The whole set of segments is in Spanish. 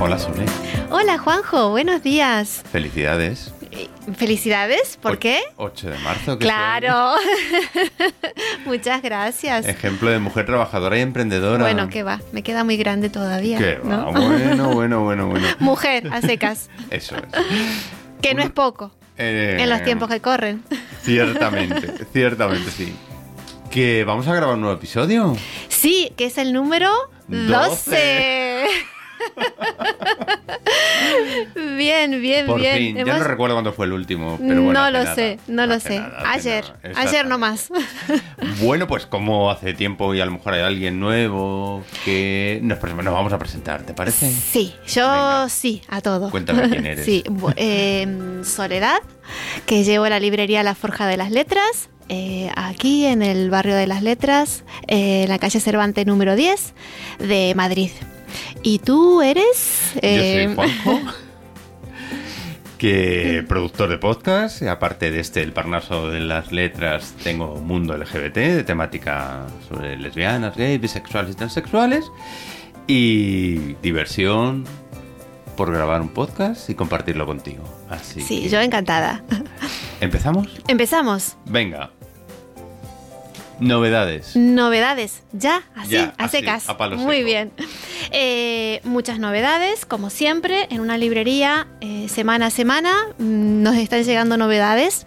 Hola, Sole. Hola, Juanjo, buenos días. Felicidades. Eh, ¿Felicidades? ¿Por qué? 8 de marzo. que Claro. Muchas gracias. Ejemplo de mujer trabajadora y emprendedora. Bueno, que va, me queda muy grande todavía. Que va, ¿no? bueno, bueno, bueno, bueno. Mujer, a secas, Eso es. que no es poco Eh, en los tiempos que corren. Ciertamente, ciertamente sí. Que vamos a grabar un nuevo episodio. Sí, que es el número 12. bien, bien, Por bien. fin, ya Hemos- no recuerdo cuándo fue el último, pero bueno. no lo nada. sé, no lo sé. nada, ayer, ayer nomás. Bueno, pues como hace tiempo y a lo mejor hay alguien nuevo que nos, nos vamos a presentar, ¿te parece? Sí, yo Venga. sí, a todo. Cuéntame quién eres. Sí, eh, Soledad, que llevo la librería La Forja de las Letras, eh, aquí en el barrio de las Letras, eh, en la calle Cervantes número 10 de Madrid. ¿Y tú eres? eh, Yo soy Juanjo, que productor de podcast, aparte de este El Parnaso de las Letras, tengo Mundo LGBT, de temática sobre lesbianas, gays, bisexuales y transexuales, y diversión por grabar un podcast y compartirlo contigo. Así sí, que- yo encantada. ¿Empezamos? Empezamos. Venga. Novedades. Novedades, ya, así, Ya, a así, secas. a Muy seco. bien. Eh, muchas novedades, como siempre, en una librería, eh, semana a semana, mm, nos están llegando novedades.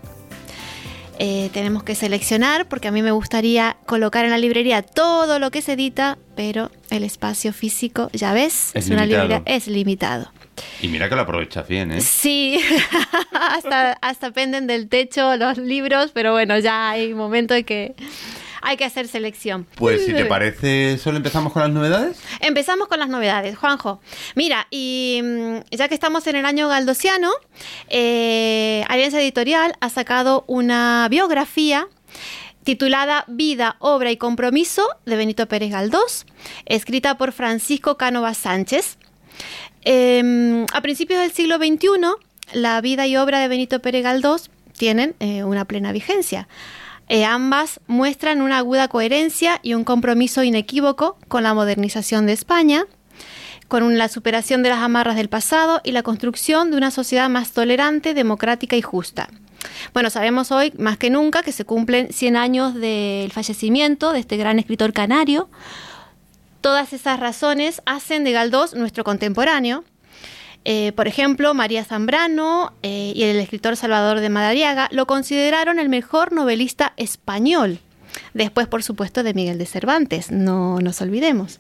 Eh, tenemos que seleccionar porque a mí me gustaría colocar en la librería todo lo que se edita, pero el espacio físico, ya ves, Es una limitado. librería, es limitado. Y mira que lo aprovechas bien, ¿eh? Sí, hasta, hasta penden del techo los libros, pero bueno, ya hay momento de que hay que hacer selección. Pues si te parece, solo empezamos con las novedades. Empezamos con las novedades, Juanjo. Mira, y mm, ya que estamos en el año galdosiano, eh, Alianza Editorial ha sacado una biografía titulada Vida, Obra y Compromiso de Benito Pérez Galdós, escrita por Francisco Cánovas Sánchez. Eh, a principios del siglo XXI, la vida y obra de Benito Pérez Galdós tienen eh, una plena vigencia. Eh, ambas muestran una aguda coherencia y un compromiso inequívoco con la modernización de España, con la superación de las amarras del pasado y la construcción de una sociedad más tolerante, democrática y justa. Bueno, sabemos hoy más que nunca que se cumplen 100 años del fallecimiento de este gran escritor canario. Todas esas razones hacen de Galdós nuestro contemporáneo. Eh, por ejemplo, María Zambrano eh, y el escritor Salvador de Madariaga lo consideraron el mejor novelista español. Después, por supuesto, de Miguel de Cervantes, no nos olvidemos.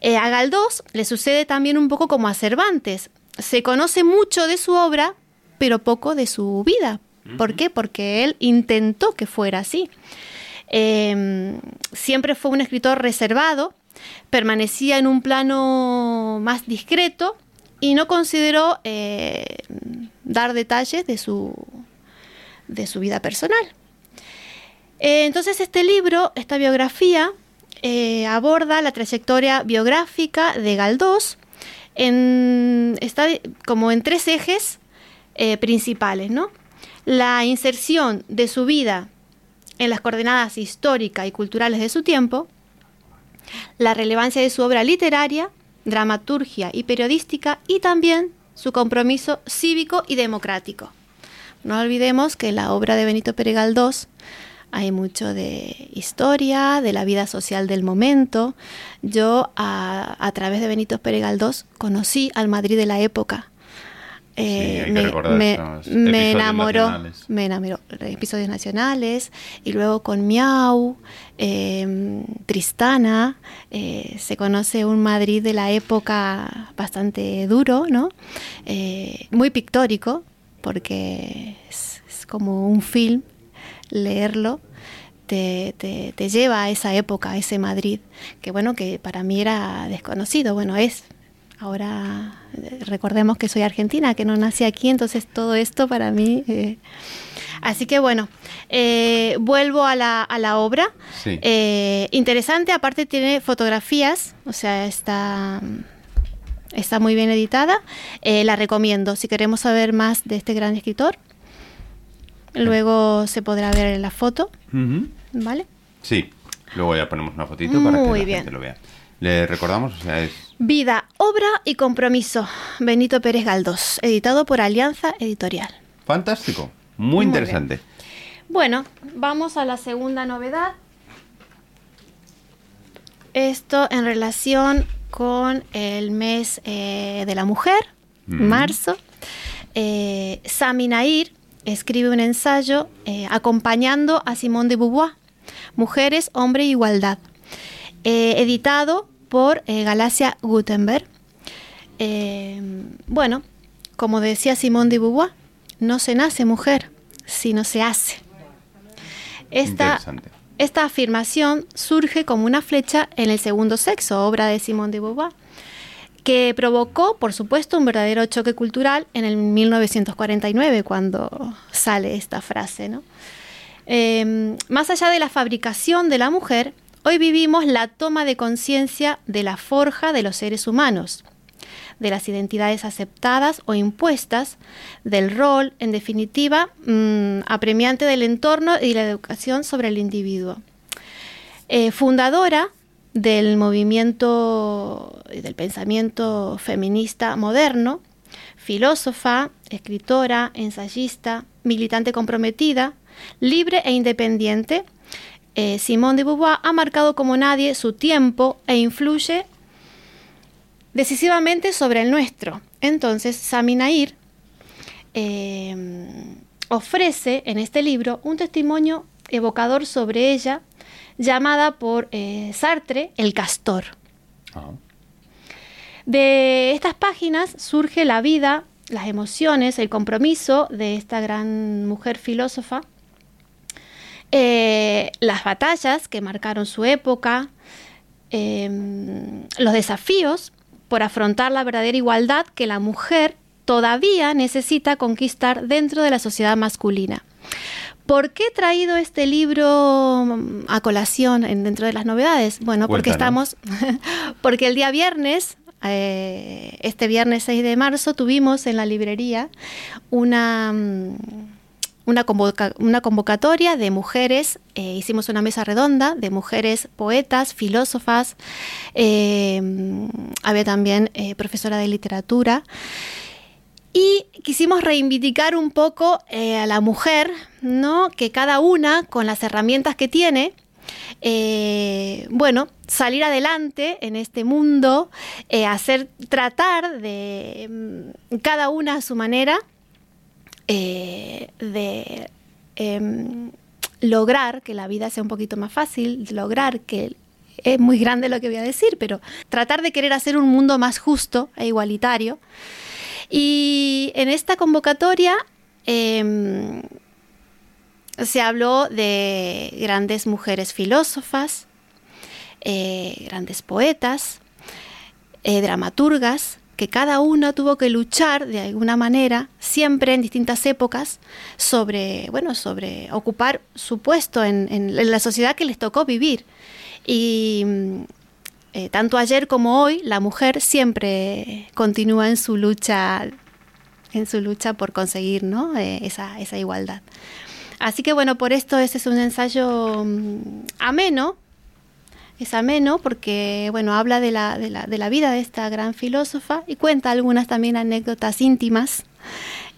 Eh, a Galdós le sucede también un poco como a Cervantes. Se conoce mucho de su obra, pero poco de su vida. ¿Por qué? Porque él intentó que fuera así. Eh, siempre fue un escritor reservado, permanecía en un plano más discreto y no consideró eh, dar detalles de su, de su vida personal. Eh, entonces este libro, esta biografía, eh, aborda la trayectoria biográfica de Galdós, en, está como en tres ejes principales, ¿no? La inserción de su vida en las coordenadas históricas y culturales de su tiempo, la relevancia de su obra literaria, dramaturgia y periodística y también su compromiso cívico y democrático. No olvidemos que en la obra de Benito Pérez Galdós hay mucho de historia, de la vida social del momento. Yo a, través de Benito Pérez Galdós conocí al Madrid de la época. Eh, me, me episodios enamoró, nacionales. me enamoró episodios nacionales y luego con Miau, eh, Tristana, eh, se conoce un Madrid de la época bastante duro, ¿no? Muy pictórico, porque es, es como un film, leerlo te, te, te lleva a esa época, a ese Madrid, que bueno, que para mí era desconocido, bueno, es Ahora recordemos que soy argentina, que no nací aquí, entonces todo esto para mí... eh, Así que bueno, eh, vuelvo a la, a la obra. Sí. Eh, interesante, aparte tiene fotografías, o sea, está, está muy bien editada. Eh, la recomiendo si queremos saber más de este gran escritor. Luego se podrá ver en la foto. ¿vale? Sí, luego ya ponemos una fotito para que la bien. gente lo vea. Le recordamos, o sea, es Vida, obra y compromiso, Benito Pérez Galdós, editado por Alianza Editorial. Fantástico, muy, interesante. Bueno, vamos a la segunda novedad. Esto en relación con el mes eh, de la mujer, marzo. Eh, Sami Nair escribe un ensayo eh, acompañando a Simone de Beauvoir, Mujeres, Hombre e Igualdad, editado por Galacia Gutenberg. bueno, como decía Simone de Beauvoir, no se nace mujer, sino se hace. Esta, esta afirmación surge como una flecha en el segundo sexo, obra de Simone de Beauvoir, que provocó, por supuesto, un verdadero choque cultural en el 1949, cuando sale esta frase. Em, más allá de la fabricación de la mujer, hoy vivimos la toma de conciencia de la forja de los seres humanos de las identidades aceptadas o impuestas, del rol, en definitiva, mm, apremiante del entorno y la educación sobre el individuo. Eh, fundadora del movimiento del pensamiento feminista moderno, filósofa, escritora, ensayista, militante comprometida, libre e independiente, eh, Simone de Beauvoir ha marcado como nadie su tiempo e influye decisivamente sobre el nuestro. Entonces, Sami Nair em, ofrece en este libro un testimonio evocador sobre ella, llamada por eh, Sartre El Castor. Ah. De estas páginas surge la vida, las emociones, el compromiso de esta gran mujer filósofa, eh, las batallas que marcaron su época, em, los desafíos por afrontar la verdadera igualdad que la mujer todavía necesita conquistar dentro de la sociedad masculina. ¿Por qué he traído este libro mm, a colación dentro de las novedades? Bueno, porque estamos, porque el día viernes, eh, este viernes 6 de marzo, tuvimos en la librería una mm, una, convocatoria de mujeres, eh, hicimos una mesa redonda de mujeres poetas, filósofas, eh, había también eh, profesora de literatura. Y quisimos reivindicar un poco a la mujer, ¿no? Que cada una, con las herramientas que tiene, bueno, salir adelante en este mundo, hacer, tratar de mm, cada una a su manera, eh, de em, lograr que la vida sea un poquito más fácil, lograr que es muy grande lo que voy a decir, pero tratar de querer hacer un mundo más justo e igualitario. Y en esta convocatoria em, se habló de grandes mujeres filósofas, eh, grandes poetas, eh, dramaturgas, que cada una tuvo que luchar de alguna manera, siempre en distintas épocas, sobre, bueno, sobre ocupar su puesto en, la sociedad que les tocó vivir. Y mm, eh, tanto ayer como hoy, la mujer siempre continúa en su lucha, en su lucha por conseguir ¿no? Eh, esa, esa igualdad. Así que bueno, por esto ese es un ensayo mm, ameno, es ameno porque, bueno, habla de la, de la, de la vida de esta gran filósofa y cuenta algunas también anécdotas íntimas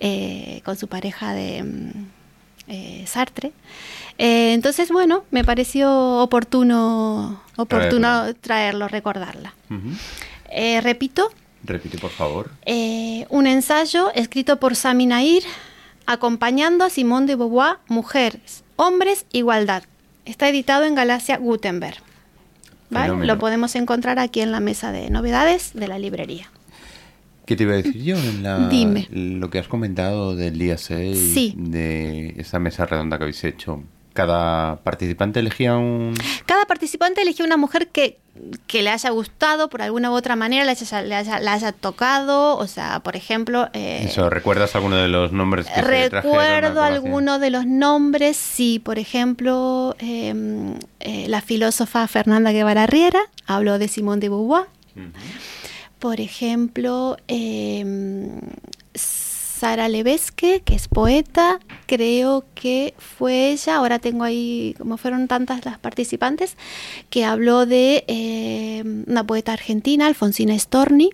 eh, con su pareja de mm, eh, Sartre. Eh, entonces, bueno, me pareció oportuno, oportuno traerlo, recordarla. repito. Repite, por favor. un ensayo escrito por Sami Nair, acompañando a Simone de Beauvoir, Mujeres, Hombres, Igualdad. Está editado en Galacia Gutenberg. Lo podemos encontrar aquí en la mesa de novedades de la librería. ¿Qué te iba a decir yo? En la, Dime. Lo que has comentado del día 6, de esa mesa redonda que habéis hecho. Cada participante elegía un... Cada participante elegía una mujer que, que le haya gustado por alguna u otra manera, le haya, le haya, tocado, o sea, por ejemplo... Eh, Eso, ¿recuerdas alguno de los nombres que Recuerdo alguno de los nombres, sí, por ejemplo, em, eh, la filósofa Fernanda Guevara Riera habló de Simón de Beauvoir. Por ejemplo, eh, Sara Levesque, que es poeta, creo que fue ella, ahora tengo ahí, como fueron tantas las participantes, que habló de eh, una poeta argentina, Alfonsina Storni.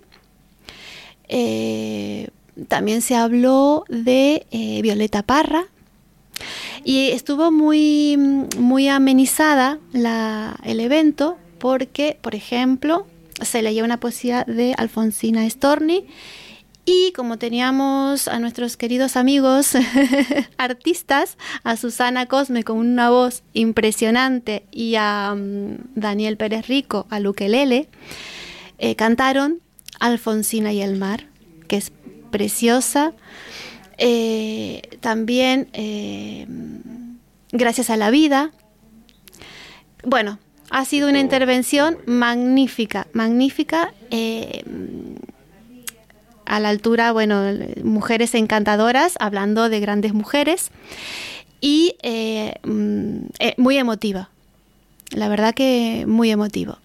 Eh, también se habló de eh, Violeta Parra. Y estuvo muy, muy amenizada el evento porque, por ejemplo, se leyó una poesía de Alfonsina Storni y como teníamos a nuestros queridos amigos artistas, a Susana Cosme con una voz impresionante y a mm, Daniel Pérez Rico, a Luquelele, eh, cantaron Alfonsina y el mar, que es preciosa. Eh, también eh, Gracias a la vida. Bueno, ha sido una intervención magnífica, magnífica a la altura, bueno, mujeres encantadoras, hablando de grandes mujeres y eh, mm, eh, muy emotiva. La verdad que muy emotivo.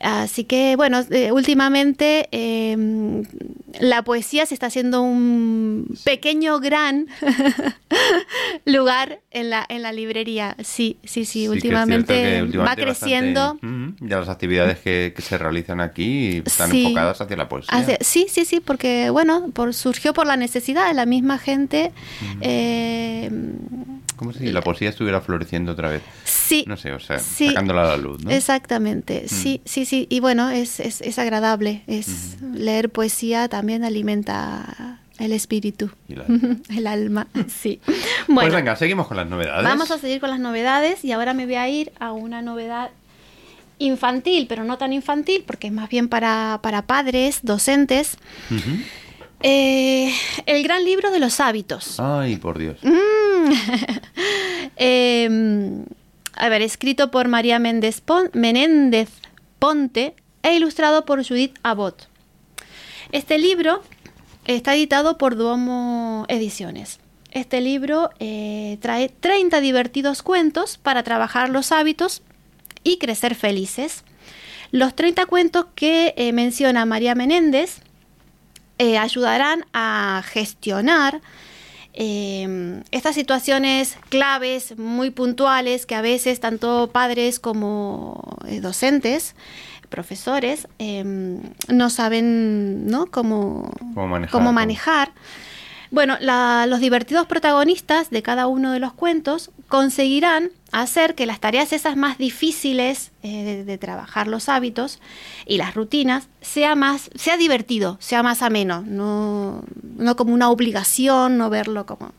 Así que, bueno, eh, últimamente em, la poesía se está haciendo un pequeño, gran lugar en la, en la librería. Sí, sí, sí, últimamente, va creciendo. ya las actividades que, se realizan aquí están enfocadas hacia la poesía. sí, sí, sí, porque, bueno, por, surgió por la necesidad de la misma gente. Como si la poesía estuviera floreciendo otra vez. Sí. No sé, o sea, sacándola a la luz, ¿no? Exactamente, mm. sí, sí, sí. Y bueno, es, es, es agradable. Es Leer poesía también alimenta el espíritu, el alma, sí. Pues bueno, pues venga, seguimos con las novedades. Vamos a seguir con las novedades y ahora me voy a ir a una novedad infantil, pero no tan infantil, porque es más bien para, para padres, docentes. Eh, el gran libro de los hábitos. Ay, por Dios. Mm. Em, a ver, escrito por María Méndez Menéndez Ponte e ilustrado por Judith Abbott. Este libro está editado por Duomo Ediciones. Este libro eh, trae 30 divertidos cuentos para trabajar los hábitos y crecer felices. Los 30 cuentos que eh, menciona María Menéndez eh, ayudarán a gestionar em, estas situaciones claves, muy puntuales, que a veces tanto padres como eh, docentes, profesores, em, no saben ¿no? Cómo, cómo manejar. Bueno, los divertidos protagonistas de cada uno de los cuentos conseguirán hacer que las tareas esas más difíciles eh, de, trabajar los hábitos y las rutinas sea más, sea divertido, sea más ameno, no, no como una obligación, no verlo como.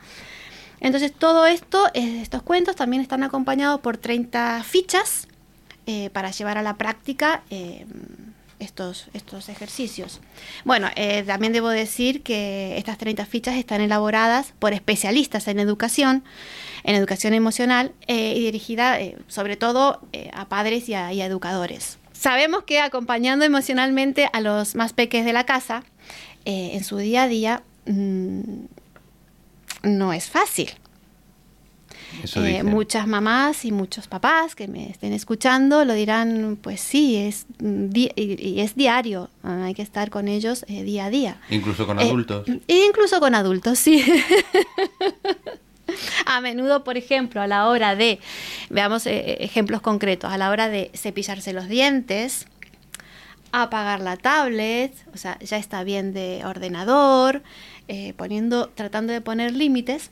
Entonces todo esto, eh, estos cuentos también están acompañados por 30 fichas eh, para llevar a la práctica estos, estos ejercicios. Bueno, eh, también debo decir que estas 30 fichas están elaboradas por especialistas en educación, en educación emocional eh, y dirigida eh, sobre todo a padres y a, educadores. Sabemos que acompañando emocionalmente a los más pequeños de la casa en su día a día mm, no es fácil. Eh, muchas mamás y muchos papás que me estén escuchando lo dirán, pues sí, es, y es diario, ah, hay que estar con ellos eh, día a día. Incluso con adultos. Eh, incluso con adultos, sí. a menudo, por ejemplo, a la hora de, veamos ejemplos concretos, a la hora de cepillarse los dientes, apagar la tablet, o sea, ya está bien de ordenador, poniendo, tratando de poner límites.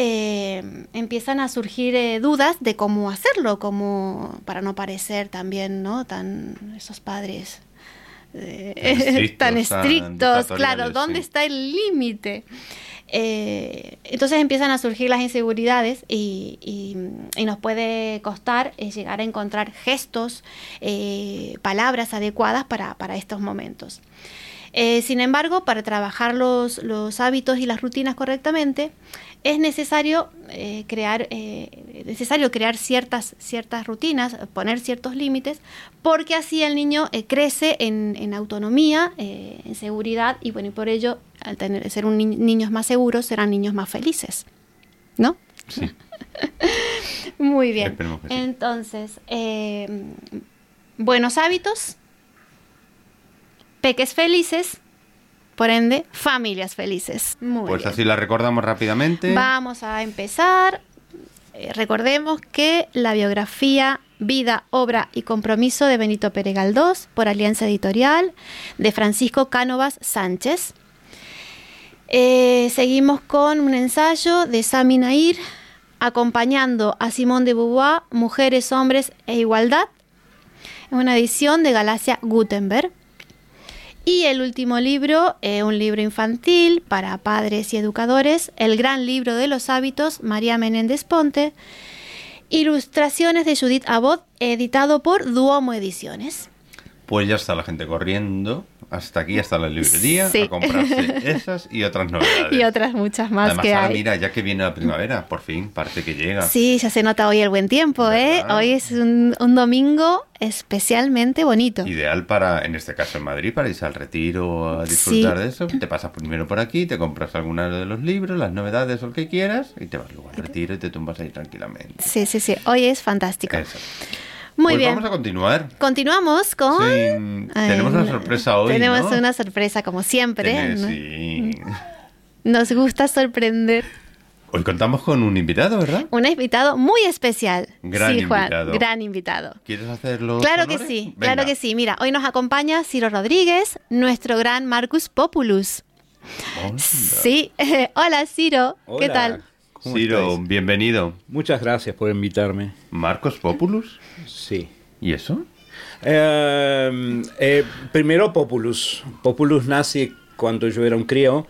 Eh, empiezan a surgir eh, dudas de cómo hacerlo, como para no parecer también, ¿no? Tan esos padres eh, tan estrictos, claro, ¿dónde está el límite? entonces empiezan a surgir las inseguridades y, nos puede costar llegar a encontrar gestos, palabras adecuadas para, para estos momentos. Sin embargo, para trabajar los, los hábitos y las rutinas correctamente, es necesario eh, crear eh, necesario crear ciertas ciertas rutinas poner ciertos límites porque así el niño eh, crece en, autonomía en seguridad y bueno y por ello al tener ser un niños más seguros serán niños más felices no sí. Muy bien. Entonces buenos hábitos peques felices por ende, familias felices. pues así la recordamos rápidamente. Vamos a empezar. Eh, recordemos que la biografía Vida, Obra y Compromiso de Benito Pérez Galdós por Alianza Editorial de Francisco Cánovas Sánchez. Eh, seguimos con un ensayo de Sami Nair acompañando a Simón de Beauvoir, Mujeres, Hombres e Igualdad, en una edición de Galacia Gutenberg. Y el último libro, eh, un libro infantil para padres y educadores, El Gran Libro de los Hábitos, María Menéndez Ponte, ilustraciones de Judith Abbott, editado por Duomo Ediciones. Pues ya está la gente corriendo hasta aquí, hasta la librería, a comprarse esas y otras novedades. Y otras muchas más Además, que ahora hay. mira, ya que viene la primavera, por fin, parece que llega. Sí, ya se nota hoy el buen tiempo, ¿eh? Hoy es un, un domingo especialmente bonito. Ideal para, en este caso en Madrid, para irse al retiro a disfrutar Sí. de eso. Te pasas primero por aquí, te compras alguna de los libros, las novedades o el que quieras, y te vas luego al retiro y te tumbas ahí tranquilamente. Sí, sí, sí. Hoy es fantástico. Eso. Muy pues bien. vamos a continuar. Continuamos con... Sí, Ay, tenemos una sorpresa hoy. Tenemos ¿no? una sorpresa, como siempre. Tenés- ¿no? sí. Nos gusta sorprender. Hoy contamos con un invitado, ¿verdad? Un invitado muy especial. Gran sí, Juan, invitado. gran invitado. ¿Quieres hacerlo? Claro que sí, claro que sí. Mira, hoy nos acompaña Ciro Rodríguez, nuestro gran Marcus Populus. Sí, hola Ciro, ¿qué Hola. tal? ¿Cómo Ciro, estáis? bienvenido. Muchas gracias por invitarme. Marcos Populus. Sí. ¿Y eso? Eh, eh, primero Populus. Populus nace cuando yo era un crío.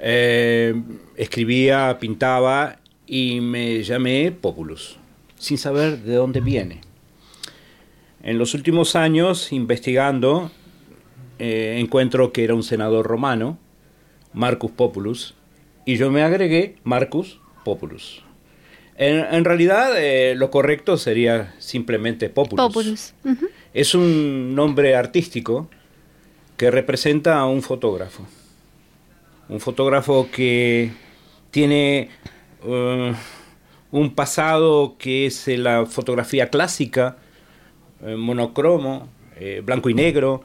Eh, escribía, pintaba y me llamé Populus, sin saber de dónde viene. En los últimos años, investigando, encuentro que era un senador romano, Marcus Populus, y yo me agregué Marcus Populus. En, en realidad, eh, lo correcto sería simplemente Populus. Es un nombre artístico que representa a un fotógrafo. Un fotógrafo que tiene eh, un pasado que es eh, la fotografía clásica, eh, monocromo, eh, blanco y negro,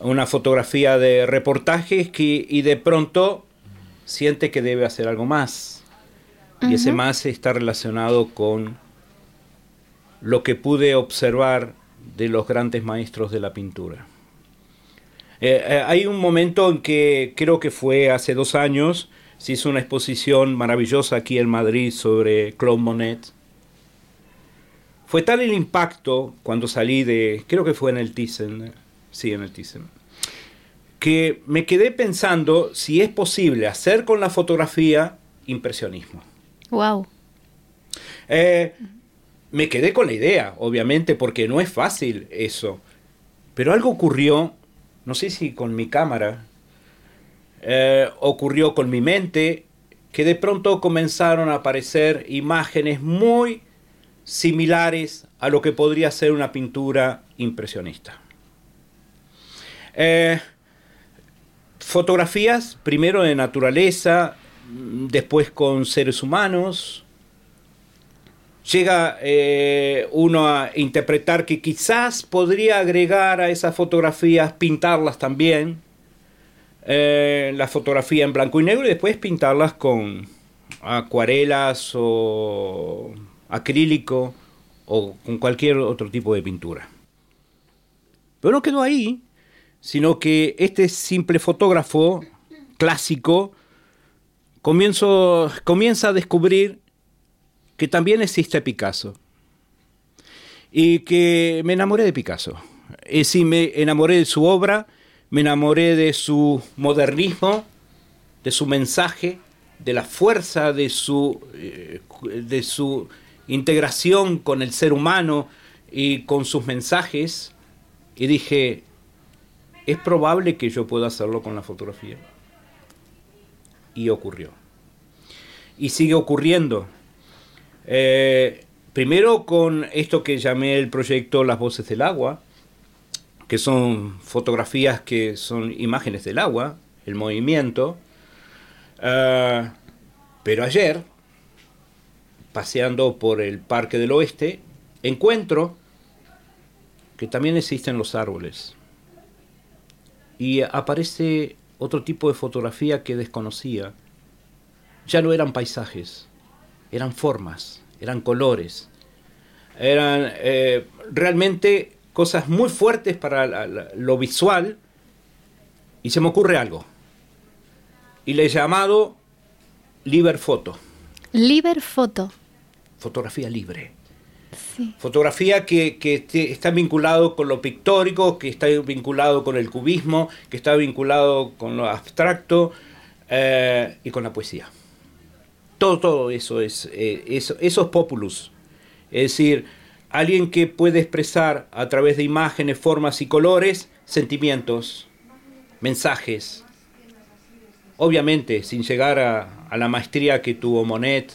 una fotografía de reportajes que, y de pronto siente que debe hacer algo más. Y ese más está relacionado con lo que pude observar de los grandes maestros de la pintura. Eh, eh, hay un momento en que creo que fue hace dos años, se hizo una exposición maravillosa aquí en Madrid sobre Claude Monet. Fue tal el impacto cuando salí de, creo que fue en el Thyssen, sí, en el Thyssen, que me quedé pensando si es posible hacer con la fotografía impresionismo. Wow. Eh, me quedé con la idea, obviamente, porque no es fácil eso. Pero algo ocurrió, no sé si con mi cámara, eh, ocurrió con mi mente, que de pronto comenzaron a aparecer imágenes muy similares a lo que podría ser una pintura impresionista. Eh, fotografías, primero de naturaleza, después con seres humanos, llega eh, uno a interpretar que quizás podría agregar a esas fotografías, pintarlas también, eh, la fotografía en blanco y negro y después pintarlas con acuarelas o acrílico o con cualquier otro tipo de pintura. Pero no quedó ahí, sino que este simple fotógrafo clásico comienzo, comienza a descubrir que también existe Picasso. Y que me enamoré de Picasso. Es decir, me enamoré de su obra, me enamoré de su modernismo, de su mensaje, de la fuerza de su, eh, de su integración con el ser humano y con sus mensajes. Y dije, es probable que yo pueda hacerlo con la fotografía. Y ocurrió. Y sigue ocurriendo. Eh, primero con esto que llamé el proyecto Las Voces del Agua, que son fotografías que son imágenes del agua, el movimiento. Ah, pero ayer, paseando por el Parque del Oeste, encuentro que también existen los árboles. Y aparece otro tipo de fotografía que desconocía. Ya no eran paisajes, eran formas, eran colores. Eran eh, realmente cosas muy fuertes para la- la- lo visual. Y se me ocurre algo. Y le he llamado Liber Photo, Liber Foto. fotografía libre. Sí. Fotografía que, está vinculado con lo pictórico, que está vinculado con el cubismo, que está vinculado con lo abstracto eh, y con la poesía. Todo, todo eso es, eh, populus. Es decir, alguien que puede expresar a través de imágenes, formas y colores sentimientos, mensajes. Obviamente, sin llegar a la maestría que tuvo Monet,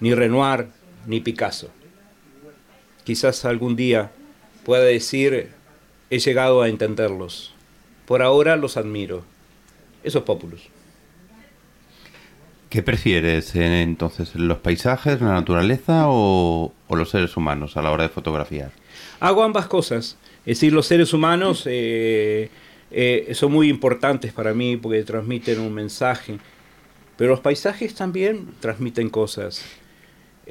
ni Renoir, ni Picasso quizás algún día pueda decir, he llegado a entenderlos. Por ahora los admiro. Eso es Populus. ¿Qué prefieres eh, entonces, los paisajes, la naturaleza o, o los seres humanos a la hora de fotografiar? Hago ambas cosas. Es decir, los seres humanos eh, eh, son muy importantes para mí porque transmiten un mensaje. Pero los paisajes también transmiten cosas.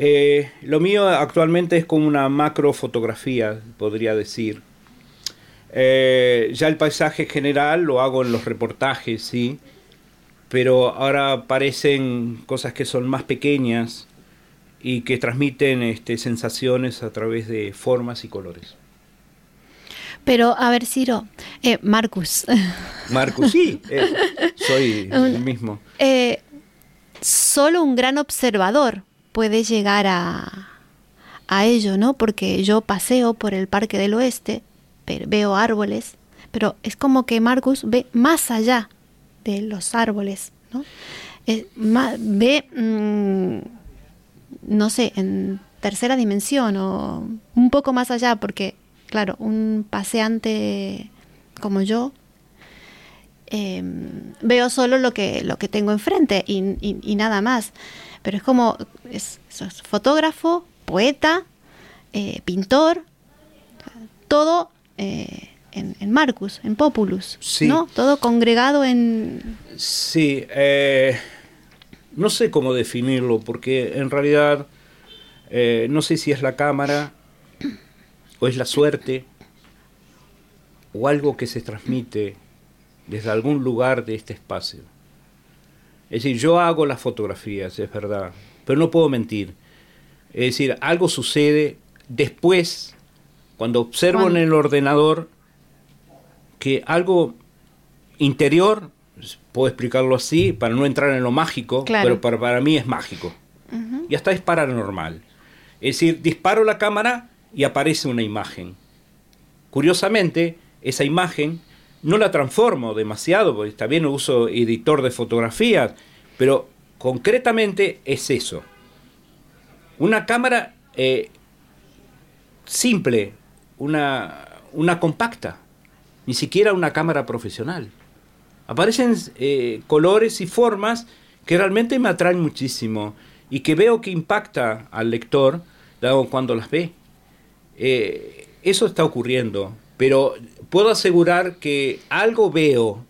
Eh, lo mío actualmente es como una macrofotografía, podría decir. Eh, ya el paisaje general lo hago en los reportajes, sí. Pero ahora aparecen cosas que son más pequeñas y que transmiten este, sensaciones a través de formas y colores. Pero, a ver, Ciro, eh, Marcus, Marcus, sí, eh, soy el mismo. eh, solo un gran observador puede llegar a, a ello, ¿no? Porque yo paseo por el Parque del Oeste, pero veo árboles, pero es como que Marcus ve más allá de los árboles, ¿no? Ve, mm, no sé, en tercera dimensión o un poco más allá, porque, claro, un paseante como yo eh, veo solo lo que, lo que tengo enfrente y nada más. Pero es como, es, es fotógrafo, poeta, eh, pintor, todo eh, en, en Marcus, en Populus, Sí. ¿no? Todo congregado en... Sí, eh, no sé cómo definirlo, porque en realidad eh, no sé si es la cámara o es la suerte o algo que se transmite desde algún lugar de este espacio. Es decir, yo hago las fotografías, es verdad, pero no puedo mentir. Es decir, algo sucede después, cuando observo en el ordenador que algo interior, puedo explicarlo así, para no entrar en lo mágico, Claro. pero para, para mí es mágico. Y hasta es paranormal. Es decir, disparo la cámara y aparece una imagen. Curiosamente, esa imagen no la transformo demasiado, porque también uso editor de fotografías, pero concretamente es eso. Una cámara eh, simple, una, una compacta, ni siquiera una cámara profesional. Aparecen eh, colores y formas que realmente me atraen muchísimo y que veo que impacta al lector cuando las ve. Eh, eso está ocurriendo, pero puedo asegurar que algo veo,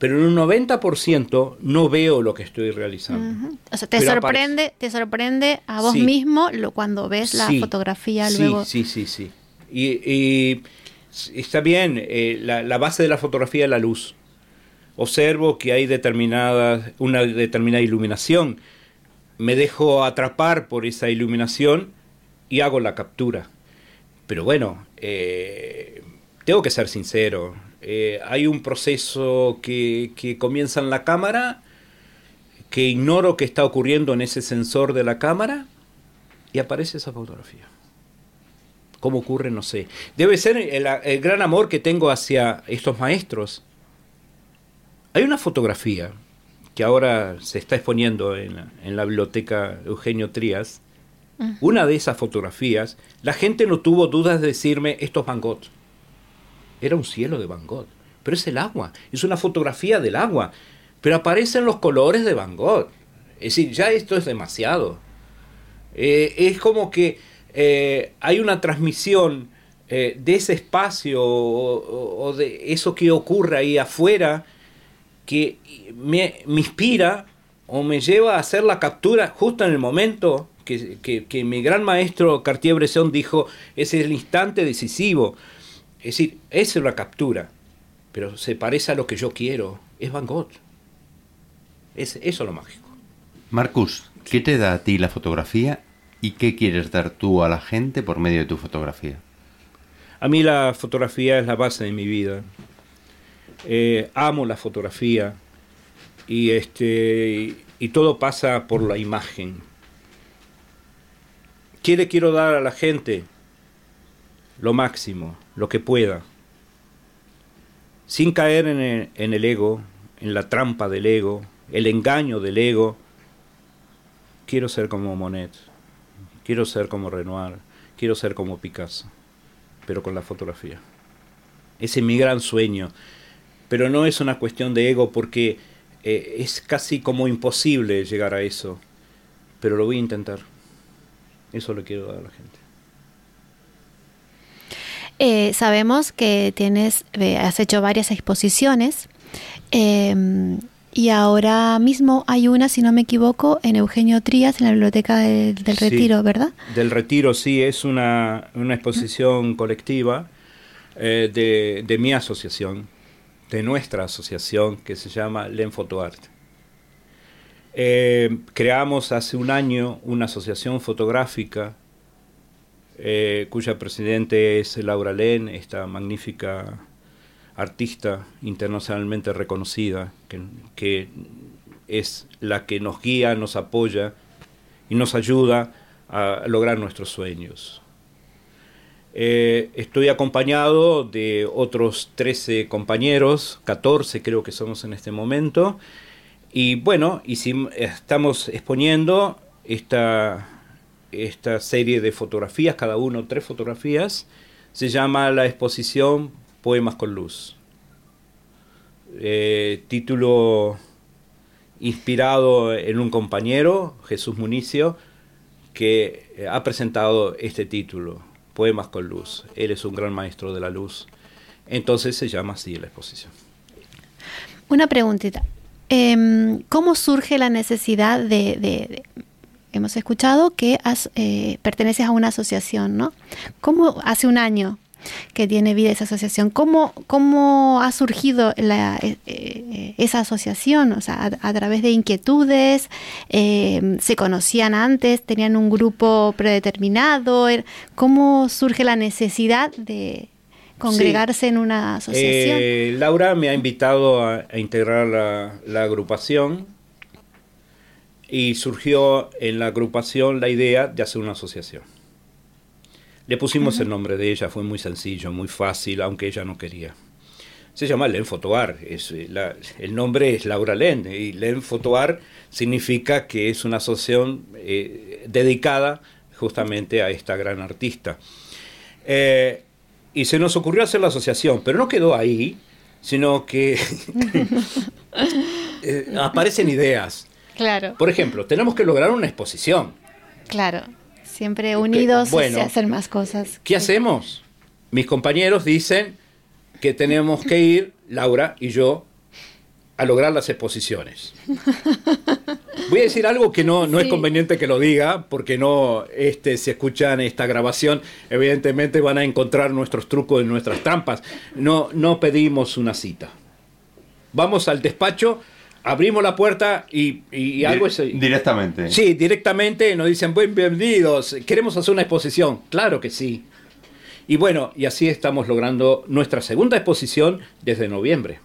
pero en un 90% no veo lo que estoy realizando. O sea, te Pero sorprende, te sorprende a vos Sí. mismo lo, cuando ves la Sí, fotografía sí, luego. Sí, sí, sí. Y, y está bien, eh, la, la base de la fotografía es la luz. Observo que hay determinada, una determinada iluminación. Me dejo atrapar por esa iluminación y hago la captura. Pero bueno, eh, tengo que ser sincero. Eh, hay un proceso que, que comienza en la cámara, que ignoro qué está ocurriendo en ese sensor de la cámara, y aparece esa fotografía. ¿Cómo ocurre? No sé. Debe ser el, gran amor que tengo hacia estos maestros. Hay una fotografía que ahora se está exponiendo en, en la biblioteca Eugenio Trías. Una de esas fotografías, la gente no tuvo dudas de decirme, esto es Van Gogh. Era un cielo de Van Gogh. Pero es el agua, es una fotografía del agua. Pero aparecen los colores de Van Gogh. Es decir, ya esto es demasiado. Eh, es como que eh, hay una transmisión eh, de ese espacio o, de eso que ocurre ahí afuera que me, me inspira o me lleva a hacer la captura justo en el momento que, que, que mi gran maestro Cartier-Bresson dijo, ese es el instante decisivo. Es decir, esa es la captura, pero se parece a lo que yo quiero. Es Van Gogh. Es, eso es lo mágico. Marcus, ¿qué te da a ti la fotografía y qué quieres dar tú a la gente por medio de tu fotografía? A mí la fotografía es la base de mi vida. Eh, amo la fotografía y, este, y todo pasa por la imagen. ¿Qué quiero dar a la gente? Lo máximo, lo que pueda. Sin caer en el, en el ego, en la trampa del ego, el engaño del ego. Quiero ser como Monet, quiero ser como Renoir, quiero ser como Picasso, pero con la fotografía. Ese es mi gran sueño. Pero no es una cuestión de ego porque eh, es casi como imposible llegar a eso. Pero lo voy a intentar. Eso le quiero dar a la gente. Eh, sabemos que tienes, eh, has hecho varias exposiciones eh, y ahora mismo hay una, si no me equivoco, en Eugenio Trías, en la Biblioteca de- del Sí. Retiro, ¿verdad? Del Retiro, sí, es una, una exposición colectiva eh, de, de mi asociación, de nuestra asociación, que se llama Len Fotoart. Eh, creamos hace un año una asociación fotográfica eh, cuya presidente es Laura Len, esta magnífica artista internacionalmente reconocida, que, es la que nos guía, nos apoya y nos ayuda a lograr nuestros sueños. Eh, estoy acompañado de otros 13 compañeros, 14 creo que somos en este momento, y bueno, hicim- estamos exponiendo esta, esta serie de fotografías, cada uno tres fotografías, se llama la exposición Poemas con Luz. Eh, título inspirado en un compañero, Jesús Municio, que ha presentado este título, Poemas con Luz. Él es un gran maestro de la luz. Entonces se llama así la exposición. Una preguntita. Em, ¿Cómo surge la necesidad de, Hemos escuchado que has, eh, perteneces a una asociación, ¿no? ¿Cómo hace un año que tiene vida esa asociación? ¿Cómo, cómo ha surgido eh, eh, esa asociación? O sea, a, través de inquietudes, eh, se conocían antes, tenían un grupo predeterminado. Er- ¿Cómo surge la necesidad de congregarse en una asociación? Eh, Laura me ha invitado a, a integrar la, la agrupación y surgió en la agrupación la idea de hacer una asociación. Le pusimos el nombre de ella, fue muy sencillo, muy fácil, aunque ella no quería. Se llama Len Fotoar, es, eh, la- el nombre es Laura Len, y Len Fotoar significa que es una asociación eh, dedicada justamente a esta gran artista. Eh, y se nos ocurrió hacer la asociación, pero no quedó ahí, sino que eh, aparecen ideas. Claro, Por ejemplo, tenemos que lograr una exposición. claro. Siempre unidos bueno. se hacen más cosas. ¿Qué hacemos? Mis compañeros dicen que tenemos que ir, Laura y yo, a lograr las exposiciones. Voy a decir algo que no, no es conveniente que lo diga, porque no, este, si escuchan esta grabación, evidentemente van a encontrar nuestros trucos y nuestras trampas. No, no pedimos una cita. Vamos al despacho, abrimos la puerta y, y algo es... Di- Directamente. Sí, directamente nos dicen, bienvenidos, queremos hacer una exposición. Claro que sí. Y bueno, y así estamos logrando nuestra segunda exposición desde noviembre.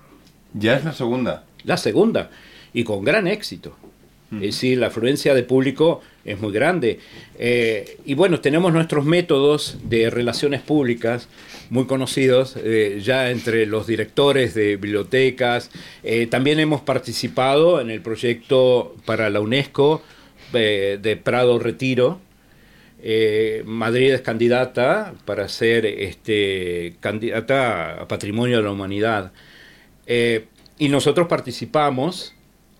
Ya es la segunda. La segunda, y con gran éxito. Es decir, la afluencia de público es muy grande. Eh, y bueno, tenemos nuestros métodos de relaciones públicas muy conocidos eh, ya entre los directores de bibliotecas. Eh, también hemos participado en el proyecto para la UNESCO de Prado Retiro. Madrid es candidata para ser este, candidata a Patrimonio de la Humanidad. Y nosotros participamos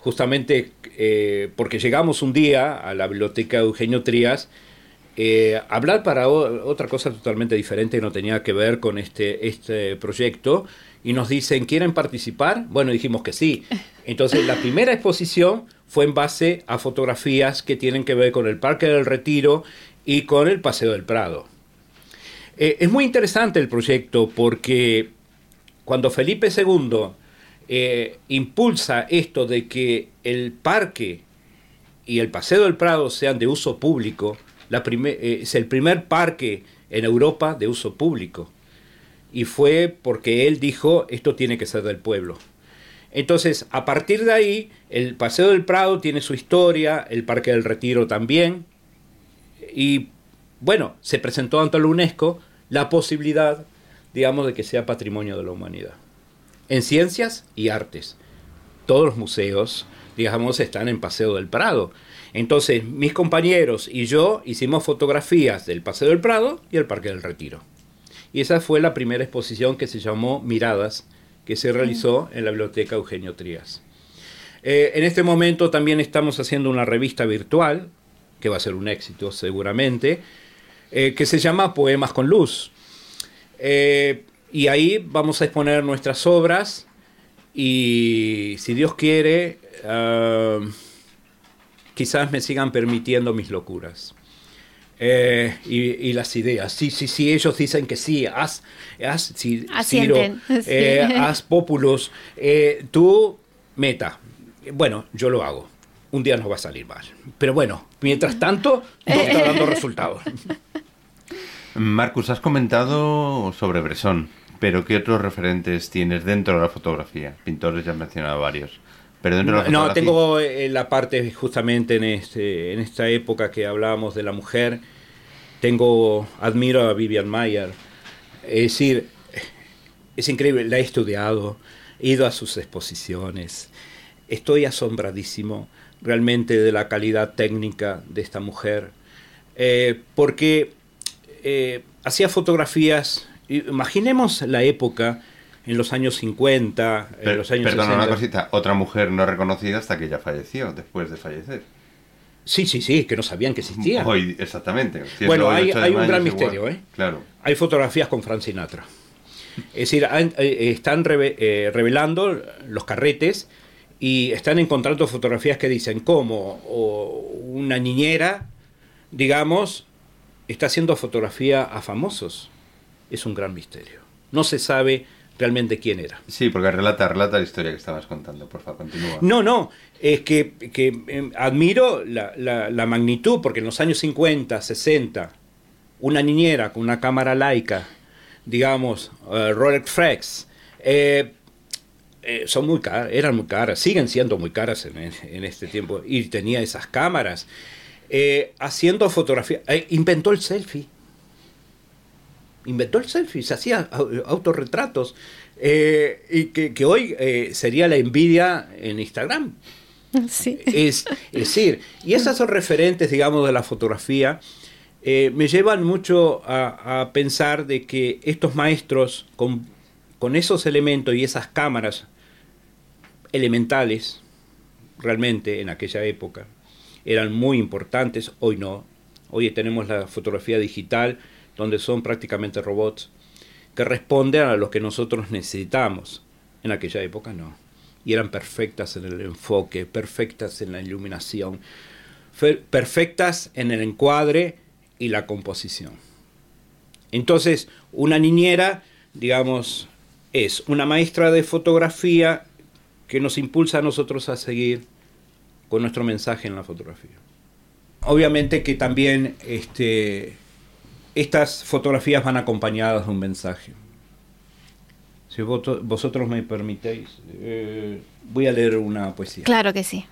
justamente eh, porque llegamos un día a la biblioteca de Eugenio Trías eh, hablar para otra cosa totalmente diferente que no tenía que ver con este, este proyecto y nos dicen, ¿quieren participar? Bueno, dijimos que sí. Entonces la primera exposición fue en base a fotografías que tienen que ver con el Parque del Retiro y con el Paseo del Prado. Eh, es muy interesante el proyecto porque cuando Felipe II eh, impulsa esto de que el parque y el Paseo del Prado sean de uso público, eh, es el primer parque en Europa de uso público. Y fue porque él dijo, esto tiene que ser del pueblo. Entonces, a partir de ahí, el Paseo del Prado tiene su historia, el Parque del Retiro también. Y bueno, se presentó ante la UNESCO la posibilidad, digamos, de que sea patrimonio de la humanidad. En ciencias y artes. Todos los museos, digamos, están en Paseo del Prado. Entonces, mis compañeros y yo hicimos fotografías del Paseo del Prado y el Parque del Retiro. Y esa fue la primera exposición que se llamó Miradas, que se realizó en la Biblioteca Eugenio Trías. Eh, en este momento también estamos haciendo una revista virtual, que va a ser un éxito seguramente, eh, que se llama Poemas con Luz. Eh, y ahí vamos a exponer nuestras obras y si Dios quiere, ah, quizás me sigan permitiendo mis locuras. Eh, y, las ideas. Sí, sí, sí, ellos dicen que sí, haz, haz Ciro, haz Populus, tú meta. Bueno, yo lo hago. Un día nos va a salir mal. Pero bueno, mientras tanto, no está dando resultados. Marcus, has comentado sobre Bresson, pero ¿qué otros referentes tienes dentro de la fotografía? Pintores ya has mencionado varios. Pero dentro de la no, tengo eh, la parte justamente en, este, en esta época que hablábamos de la mujer. Tengo, admiro a Vivian Mayer. Es decir, es increíble, la he estudiado, he ido a sus exposiciones. Estoy asombradísimo realmente de la calidad técnica de esta mujer. Eh, porque eh, hacía fotografías, imaginemos la época en los años 50, en los años Perdona una cosita, otra mujer no reconocida hasta que ella falleció, después de fallecer. Sí, sí, sí, que no sabían que existía. Hoy, exactamente. bueno, hay, un gran misterio, ¿eh? Claro. Hay fotografías con Frank Sinatra. Es decir, eh, están eh, revelando los carretes y están encontrando fotografías que dicen cómo una niñera, digamos, está haciendo fotografía a famosos. Es un gran misterio. No se sabe realmente quién era. Sí, porque relata, relata la historia que estabas contando, por favor, continúa. No, no, es que, em, admiro la, magnitud, porque en los años 50, 60, una niñera con una cámara laica, digamos, uh, Rolex Frex, eh, eh, son muy caras, eran muy caras, siguen siendo muy caras en, en este tiempo, y tenía esas cámaras. Eh, haciendo fotografía. Eh, inventó el selfie. Inventó el selfie, se hacía autorretratos. Eh, y que, hoy sería la envidia en Instagram. Sí. Es, decir, y esas son referentes, digamos, de la fotografía. me llevan mucho a, pensar de que estos maestros, con, con esos elementos y esas cámaras elementales, realmente en aquella época, eran muy importantes, hoy no. Hoy tenemos la fotografía digital, donde son prácticamente robots que responden a lo que nosotros necesitamos. En aquella época no. Y eran perfectas en el enfoque, perfectas en la iluminación, perfectas en el encuadre y la composición. Entonces, una niñera, digamos, es una maestra de fotografía que nos impulsa a nosotros a seguir con nuestro mensaje en la fotografía. Obviamente que también este, estas fotografías van acompañadas de un mensaje. Si vosotros me permitéis, eh, voy a leer una poesía. Claro que sí.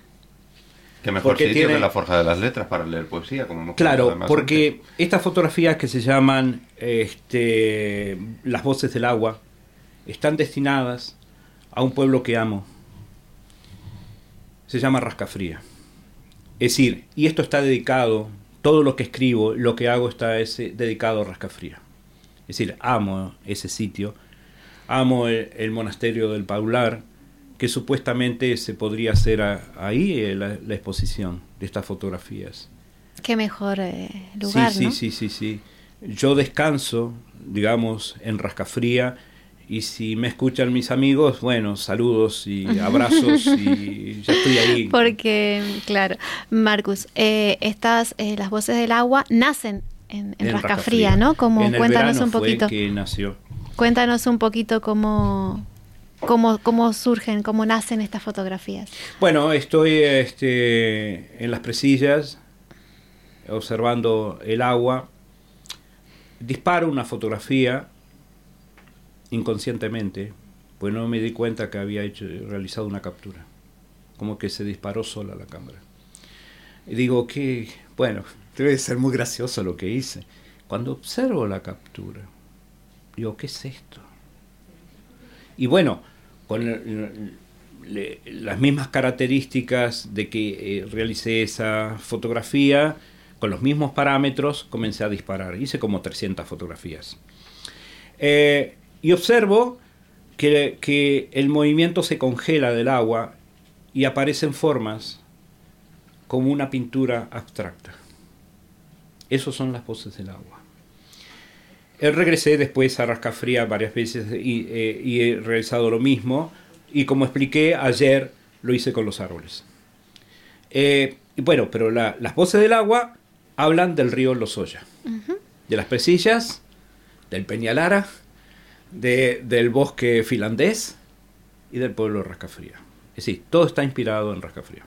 Que mejor sitio tiene... la Forja de las Letras para leer poesía, como Claro, porque estas fotografías que se llaman este, Las Voces del Agua están destinadas a un pueblo que amo, se llama Rascafría. Es decir, y esto está dedicado, todo lo que escribo, lo que hago está ese, dedicado a Rascafría. Es decir, amo ese sitio, amo el, monasterio del Paular, que supuestamente se podría hacer ahí eh, la, exposición de estas fotografías. Qué mejor eh, lugar. Sí, sí, sí, sí, sí. Yo descanso, digamos, en Rascafría y si me escuchan mis amigos, bueno, saludos y abrazos y ya estoy ahí. Porque, claro, Marcus, eh, estas, eh, las voces del agua nacen en, en, Rascafría, ¿no? Como, en el cuéntanos un fue poquito. que nació. Cuéntanos un poquito cómo, cómo, cómo surgen, cómo nacen estas fotografías. Bueno, estoy este, en las presillas observando el agua. Disparo una fotografía inconscientemente, pues no me di cuenta que había hecho, realizado una captura. Como que se disparó sola la cámara. Y digo que, bueno, debe ser muy gracioso lo que hice. Cuando observo la captura, digo, ¿qué es esto? Y bueno, con las mismas características de que eh, realicé esa fotografía, con los mismos parámetros, comencé a disparar. Hice como 300 fotografías. Eh, y observo que, que el movimiento se congela del agua y aparecen formas como una pintura abstracta. Esas son las voces del agua. Eh, regresé después a Rascafría varias veces y, eh, y he realizado lo mismo. Y como expliqué ayer, lo hice con los árboles. Eh, y bueno, pero la- las voces del agua hablan del río Lozoya, de las presillas, del Peñalara, de- del bosque finlandés y del pueblo de Rascafría. Es decir, todo está inspirado en Rascafría.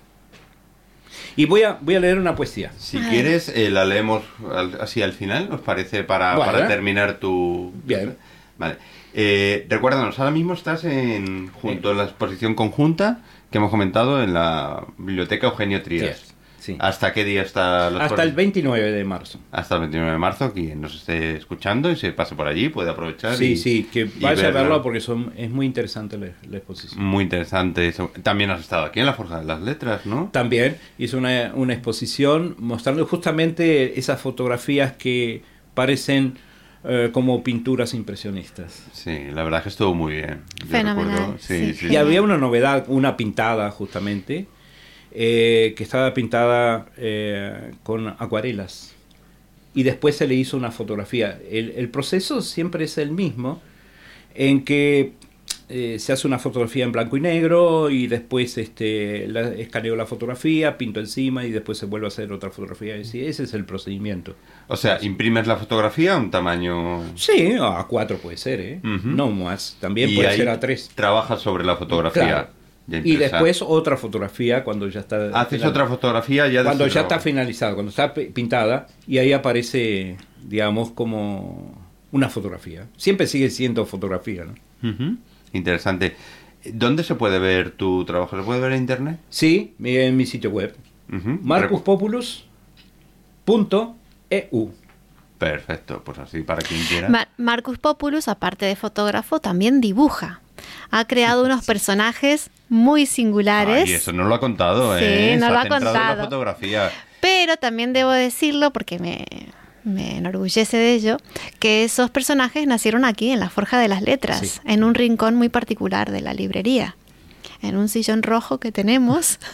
Y voy a, voy a leer una poesía. Si quieres, eh, la leemos al- así al final, ¿nos parece? Para, Vale. para terminar tu... Bien. Vale. Eh, recuérdanos, ahora mismo estás en junto en la exposición conjunta que hemos comentado en la Biblioteca Eugenio Trías. Sí, sí. ¿Hasta qué día está la Hasta el exposición? 29 de marzo. Hasta el 29 de marzo, quien nos esté escuchando y se pase por allí puede aprovechar. Sí, y- sí, que vaya a verlo porque son, es muy interesante la, la exposición. Muy interesante. eso. También has estado aquí en la Forja de las Letras, ¿no? También hizo una, una exposición mostrando justamente esas fotografías que parecen eh, como pinturas impresionistas. Sí, la verdad que estuvo muy bien. Yo Fenomenal, recuerdo- sí. sí, Y había una novedad, una pintada justamente, eh, que estaba pintada eh, con acuarelas. Y después se le hizo una fotografía. El, el proceso siempre es el mismo, en que eh, se hace una fotografía en blanco y negro y después este, la, escaneo la fotografía, pinto encima y después se vuelve a hacer otra fotografía. Ese es el procedimiento. O sea, imprimes la fotografía a un tamaño... Sí, a cuatro puede ser, ¿eh? No más. También puede ser a tres. Trabajas sobre la fotografía. Claro. Y después otra fotografía cuando ya está... Haces final- otra fotografía ya de Cuando ya está finalizado, cuando está pi- pintada y ahí aparece, digamos, como una fotografía. Siempre sigue siendo fotografía, ¿no? Interesante. ¿Dónde se puede ver tu trabajo? ¿Se puede ver en internet? Sí, en mi sitio web, Ujú. marcuspopulus.eu. Perfecto, pues así para quien quiera. Ma- Marcus Populus, aparte de fotógrafo, también dibuja. Ha creado unos personajes muy singulares. Ay, eso no lo ha contado, Sí, ¿eh? no Se lo ha en la contado. fotografía. Pero también debo decirlo, porque me, me enorgullece de ello, que esos personajes nacieron aquí, en la Forja de las Letras, Sí. en un rincón muy particular de la librería. En un sillón rojo que tenemos.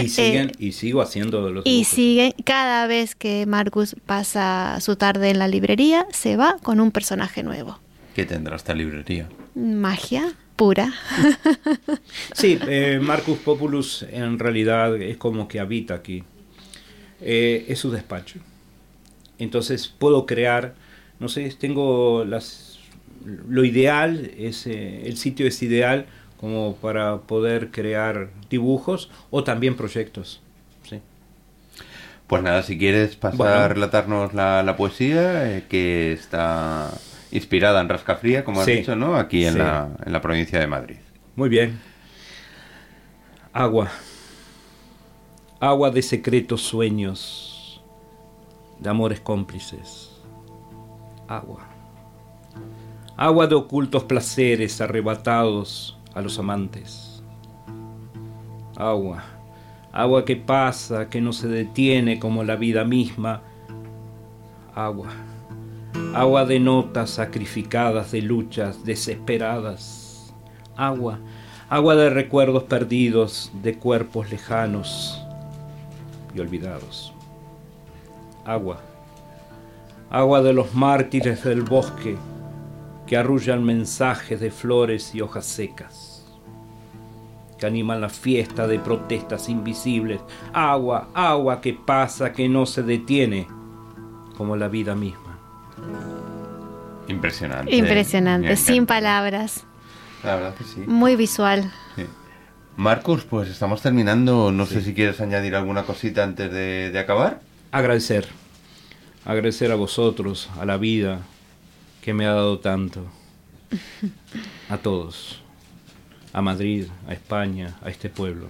Y, siguen, y sigo haciendo los y dibujos. sigue, cada vez que Marcus pasa su tarde en la librería, se va con un personaje nuevo. ¿Qué tendrá esta librería? Magia pura. Sí, eh, Marcus Populus en realidad es como que habita aquí. Eh, es su despacho. Entonces puedo crear, no sé, tengo las, lo ideal, es, eh, el sitio es ideal como para poder crear dibujos o también proyectos. Sí. Pues nada, si quieres pasar Bueno. a relatarnos la, la poesía eh, que está inspirada en Rascafría, como has Sí. dicho, ¿no? Aquí en, Sí. la, en la provincia de Madrid. Muy bien. Agua. Agua de secretos sueños, de amores cómplices. Agua. Agua de ocultos placeres arrebatados a los amantes. Agua. Agua que pasa, que no se detiene como la vida misma. Agua. Agua de notas sacrificadas, de luchas desesperadas. Agua. Agua de recuerdos perdidos, de cuerpos lejanos y olvidados. Agua. Agua de los mártires del bosque, que arrullan mensajes de flores y hojas secas, que animan la fiesta de protestas invisibles, agua, agua que pasa, que no se detiene, como la vida misma. Impresionante. Impresionante, sin palabras. La verdad que sí. Muy visual. Sí. Marcos, pues estamos terminando. No sé si quieres añadir alguna cosita antes de, de acabar. Agradecer, agradecer a vosotros, a la vida que me ha dado tanto, a todos, a Madrid, a España, a este pueblo.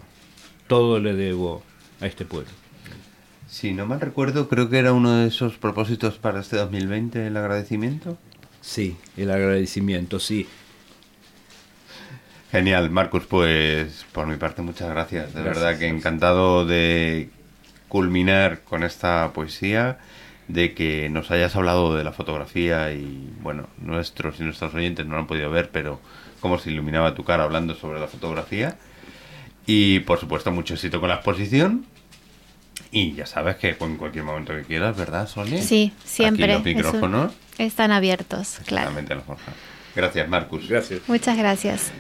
Todo le debo a este pueblo. Si no mal recuerdo, creo que era uno de esos propósitos para este 2020 el agradecimiento. Sí, el agradecimiento, sí. Genial, Marcos, pues por mi parte muchas gracias. De Gracias, verdad que encantado de culminar con esta poesía, de que nos hayas hablado de la fotografía y bueno, nuestros y nuestros oyentes no lo han podido ver, pero cómo se iluminaba tu cara hablando sobre la fotografía. Y por supuesto mucho éxito con la exposición. Y ya sabes que en cualquier momento que quieras, ¿verdad, Sonia? Sí, siempre. Aquí los Es un- micrófonos. Están abiertos, claro. Exactamente, los Borja. Gracias, Marcus. Gracias. Muchas gracias.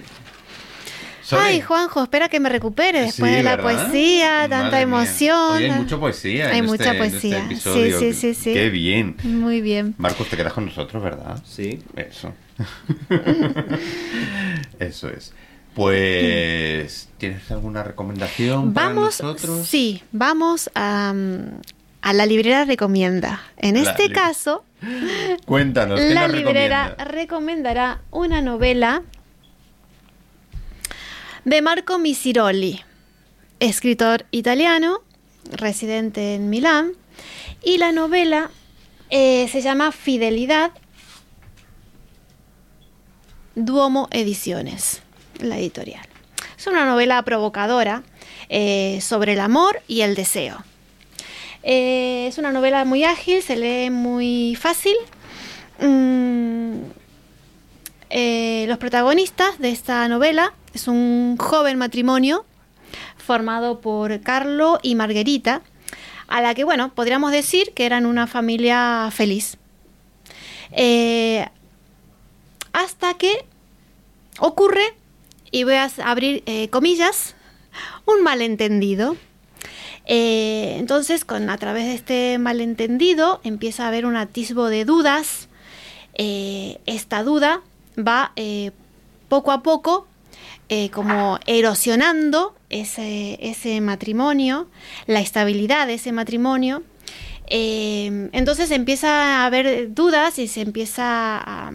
Ay, Juanjo, espera que me recupere después Sí, de la ¿verdad? poesía, tanta Madre emoción. Hoy hay mucha poesía. Hay en mucha este- en este poesía. episodio. Sí, sí, sí, sí. Qué bien. Muy bien. Marcos, te quedas con nosotros, ¿verdad? Sí. Eso. Eso es. Pues, ¿tienes alguna recomendación Vamos, para nosotros? sí, vamos a, mm, a la librera recomienda. En La este caso, Cuéntanos, ¿qué la librera recomienda? recomendará una novela de Marco Misiroli, escritor italiano, residente en Milán, y la novela eh, se llama Fidelidad Duomo Ediciones, la editorial. Es una novela provocadora eh, sobre el amor y el deseo. Eh, es una novela muy ágil, se lee muy fácil. Mm, eh, los protagonistas de esta novela es un joven matrimonio formado por Carlo y Margherita, a la que, bueno, podríamos decir que eran una familia feliz. Hasta que ocurre, y voy a abrir eh, comillas, un malentendido. Eh, entonces, con, a través de este malentendido empieza a haber un atisbo de dudas. Eh, esta duda va poco a poco como erosionando ese, ese matrimonio, la estabilidad de ese matrimonio. Entonces empieza a haber dudas y se empieza a,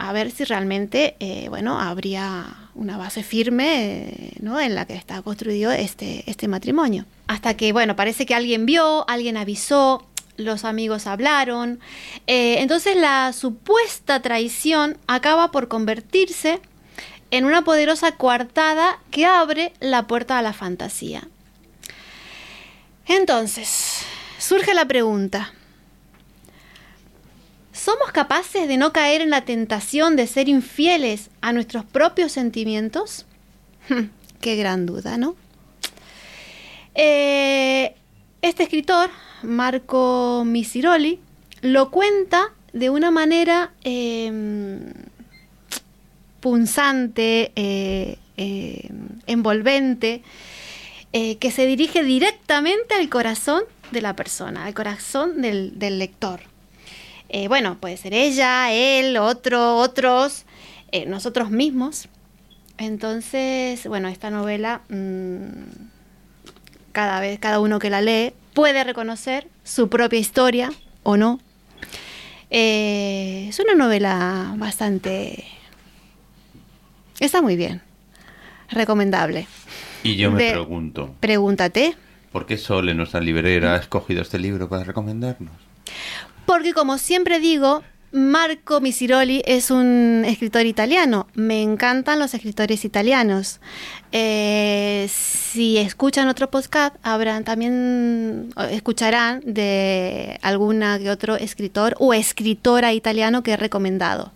a ver si realmente, eh, bueno, habría una base firme eh, ¿no? en la que está construido este, este matrimonio. Hasta que, bueno, parece que alguien vio, alguien avisó, los amigos hablaron. Eh, entonces la supuesta traición acaba por convertirse en una poderosa coartada que abre la puerta a la fantasía. Entonces, surge la pregunta. ¿Somos capaces de no caer en la tentación de ser infieles a nuestros propios sentimientos? Qué gran duda, ¿no? Eh, este escritor, Marco Misiroli, lo cuenta de una manera eh, punzante, eh, eh, envolvente, eh, que se dirige directamente al corazón de la persona, al corazón del lector. Eh, bueno, puede ser ella, él, otro, otros, eh, nosotros mismos. Entonces, bueno, esta novela, mmm, cada vez, cada uno que la lee puede reconocer su propia historia o no. Eh, es una novela bastante... Está muy bien. Recomendable. Y yo me de- pregunto, Pregúntate. ¿por qué Sole, nuestra librera, ha escogido este libro para recomendarnos? Porque como siempre digo, Marco Misiroli es un escritor italiano. Me encantan los escritores italianos. Eh, si escuchan otro podcast, habrán también escucharán de alguna que otro escritor o escritora italiano que he recomendado.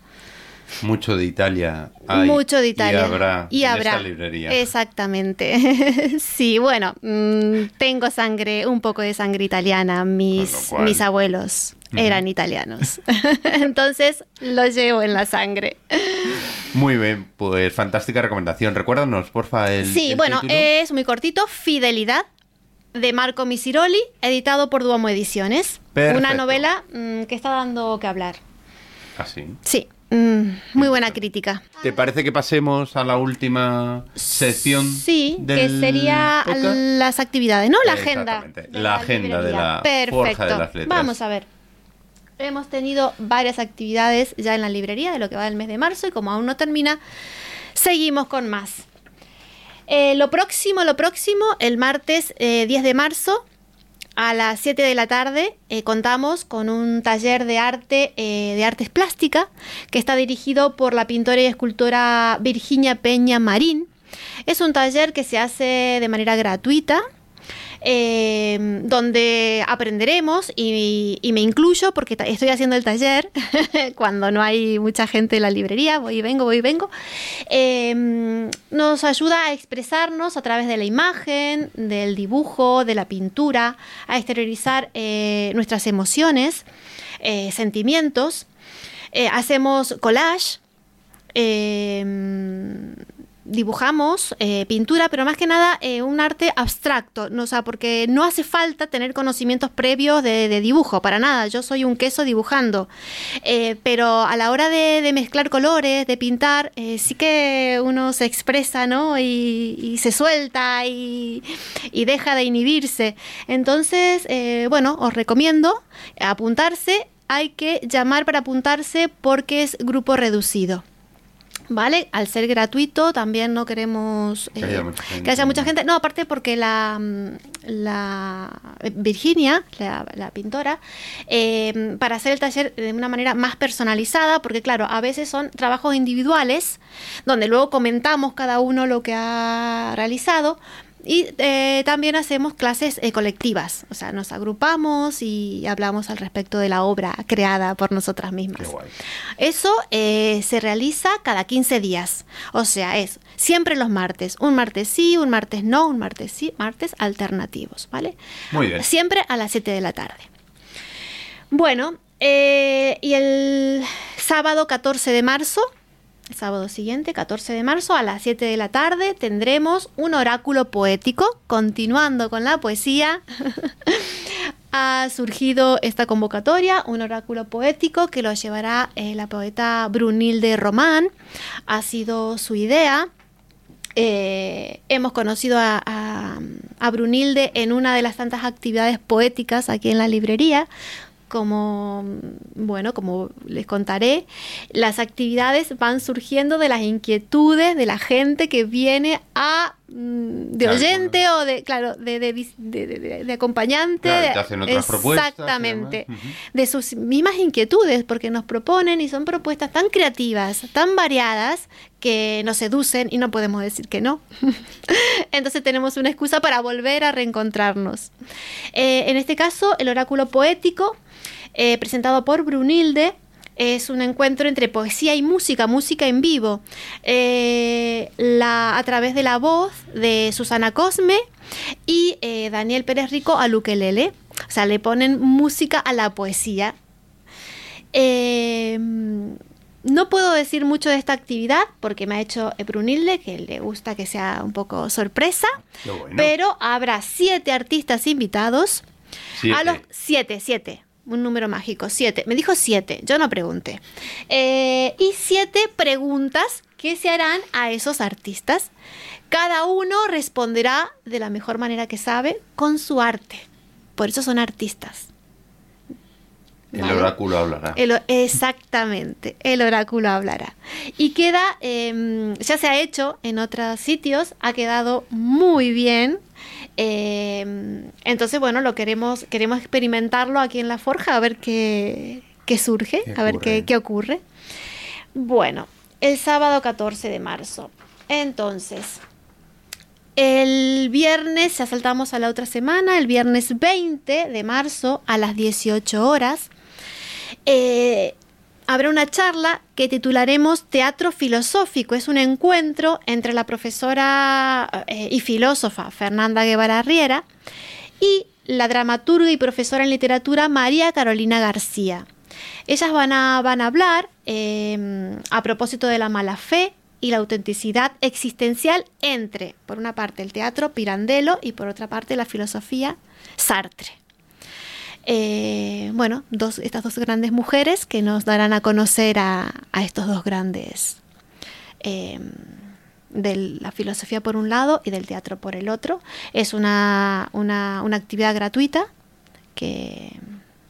Mucho de Italia hay. Mucho de Italia. Y habrá, Y en habrá. librería. Exactamente. sí, bueno, mm, tengo sangre, un poco de sangre italiana. Mis, cual- mis abuelos eran italianos. Entonces lo llevo en la sangre. Muy bien, pues fantástica recomendación. Recuérdanos, porfa, el. Sí, el bueno, título. es muy cortito, Fidelidad, de Marco Misiroli, editado por Duomo Ediciones. Perfecto. Una novela mm, que está dando que hablar. Así. Sí, mm, muy buena crítica. ¿Te parece que pasemos a la última sección? Sí, que sería podcast? las actividades, ¿no? La agenda. De la agenda de la Perfecto. Forja de las Letras. Vamos a ver. Hemos tenido varias actividades ya en la librería de lo que va del mes de marzo y como aún no termina, seguimos con más. Eh, lo próximo, lo próximo, el martes eh, 10 de marzo a las 7 de la tarde eh, contamos con un taller de arte eh, de artes plásticas que está dirigido por la pintora y escultora Virginia Peña Marín. Es un taller que se hace de manera gratuita, eh, donde aprenderemos y, me incluyo porque estoy haciendo el taller cuando no hay mucha gente en la librería, voy y vengo, voy y vengo. Eh, nos ayuda a expresarnos a través de la imagen, del dibujo, de la pintura, a exteriorizar eh, nuestras emociones, eh, sentimientos. Eh, hacemos collage. eh, dibujamos eh, pintura, pero más que nada eh, un arte abstracto, no, o sea, porque no hace falta tener conocimientos previos de, dibujo, para nada, yo soy un queso dibujando, Eh, pero a la hora de, mezclar colores, de pintar, sí que uno se expresa, ¿no? Y, se suelta y, deja de inhibirse. Entonces, bueno, os recomiendo apuntarse, hay que llamar para apuntarse porque es grupo reducido. ¿Vale? Al ser gratuito también no queremos Que haya mucha gente. que haya mucha gente. No, aparte porque la, mm, la Virginia, la, la pintora, eh, para hacer el taller de una manera más personalizada, porque claro, a veces son trabajos individuales, donde luego comentamos cada uno lo que ha realizado. Y eh, también hacemos clases eh, colectivas, o sea, nos agrupamos y hablamos al respecto de la obra creada por nosotras mismas. Qué guay. Eso eh, se realiza cada 15 días. O sea, es siempre los martes. Un martes sí, un martes no, un martes sí, martes alternativos, ¿vale? Muy bien. Siempre a las 7 de la tarde. Bueno, y el sábado 14 de marzo, el sábado siguiente, 14 de marzo, a las 7 de la tarde, tendremos un oráculo poético, continuando con la poesía. ha surgido esta convocatoria, un oráculo poético que lo llevará eh, la poeta Brunilde Román. Ha sido su idea. Eh, hemos conocido a, Brunilde en una de las tantas actividades poéticas aquí en la librería. Como, bueno, como les contaré, las actividades van surgiendo de las inquietudes de la gente que viene a mm, de Claro, oyente o de, claro, de, de de- acompañante. Claro, te hacen otras propuestas Exactamente. demás. Ujú. De sus mismas inquietudes, porque nos proponen y son propuestas tan creativas, tan variadas, que nos seducen y no podemos decir que no. Entonces tenemos una excusa para volver a reencontrarnos. Eh, en este caso, el oráculo poético, eh, presentado por Brunilde, es un encuentro entre poesía y música, música en vivo, eh, la, a través de la voz de Susana Cosme y eh, Daniel Pérez Rico a Luquelele. O sea, le ponen música a la poesía. Eh, no puedo decir mucho de esta actividad porque me ha hecho Brunilde, que le gusta que sea un poco sorpresa, bueno. pero habrá siete artistas invitados. Siete. A los siete, siete. Un número mágico, siete. Me dijo siete, yo no pregunté. Eh, y siete preguntas que se harán a esos artistas. Cada uno responderá de la mejor manera que sabe con su arte. Por eso son artistas. El oráculo hablará. El exactamente, el oráculo hablará. Y queda, eh, ya se ha hecho en otros sitios, ha quedado muy bien. Eh, entonces, bueno, lo queremos, queremos experimentarlo aquí en la forja, a ver qué, qué surge, ¿Qué a ver qué, qué ocurre. Bueno, el sábado 14 de marzo. Entonces, el viernes, ya saltamos a la otra semana, el viernes 20 de marzo a las 18 horas, eh, habrá una charla que titularemos Teatro Filosófico. Es un encuentro entre la profesora eh, y filósofa Fernanda Guevara Riera y la dramaturga y profesora en literatura María Carolina García. Ellas van a, van a hablar eh, a propósito de la mala fe y la autenticidad existencial entre, por una parte, el teatro Pirandello y por otra parte, la filosofía Sartre. Eh, bueno, dos, estas dos grandes mujeres que nos darán a conocer a, estos dos grandes eh, de la filosofía por un lado y del teatro por el otro. Es una, una, actividad gratuita que,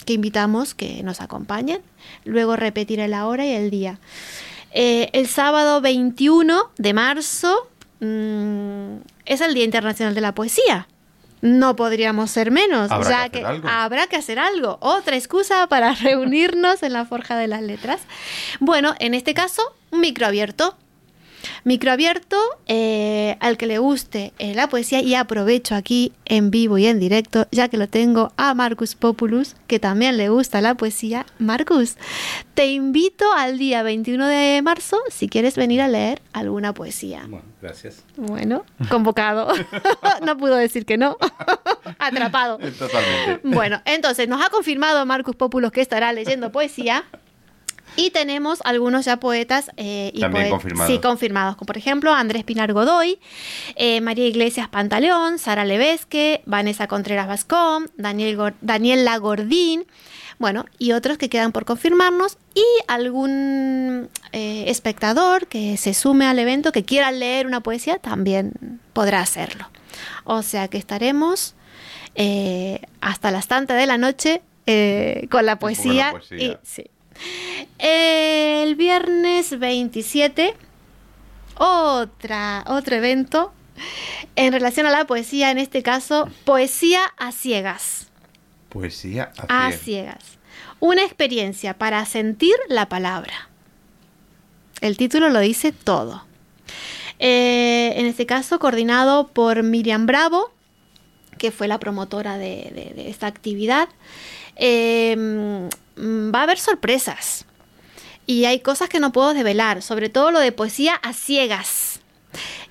que, invitamos que nos acompañen. Luego repetiré la hora y el día. Eh, el sábado 21 de marzo mmm, es el Día Internacional de la Poesía no podríamos ser menos, Habrá ya que habrá que hacer algo. Otra excusa para reunirnos en la Forja de las Letras. Bueno, en este caso, un micro abierto. Micro abierto eh, al que le guste eh, la poesía y aprovecho aquí en vivo y en directo, ya que lo tengo a Marcus Populus, que también le gusta la poesía. Marcus, te invito al día 21 de marzo si quieres venir a leer alguna poesía. Bueno, gracias. Bueno, convocado. no pudo decir que no. Atrapado. Totalmente. Bueno, entonces nos ha confirmado Marcus Populos que estará leyendo poesía. Y tenemos algunos ya poetas eh, y También poet- confirmados. Sí, confirmados. Como por ejemplo Andrés Pinar Godoy, eh, María Iglesias Pantaleón, Sara Levesque, Vanessa Contreras Vascón, Daniel Gor- Daniela Gordín, bueno, y otros que quedan por confirmarnos. Y algún eh, espectador que se sume al evento, que quiera leer una poesía, también podrá hacerlo. O sea que estaremos eh, hasta las tantas de la noche eh, con la Con la poesía. poesía. y- sí. El viernes 27, otra, otro evento en relación a la poesía, en este caso, poesía a ciegas. Poesía A a ciegas. Una experiencia para sentir la palabra. El título lo dice todo. Eh, en este caso, coordinado por Miriam Bravo, que fue la promotora de, de- de esta actividad. Eh, mm, va a haber sorpresas. Y hay cosas que no puedo develar, sobre todo lo de poesía a ciegas.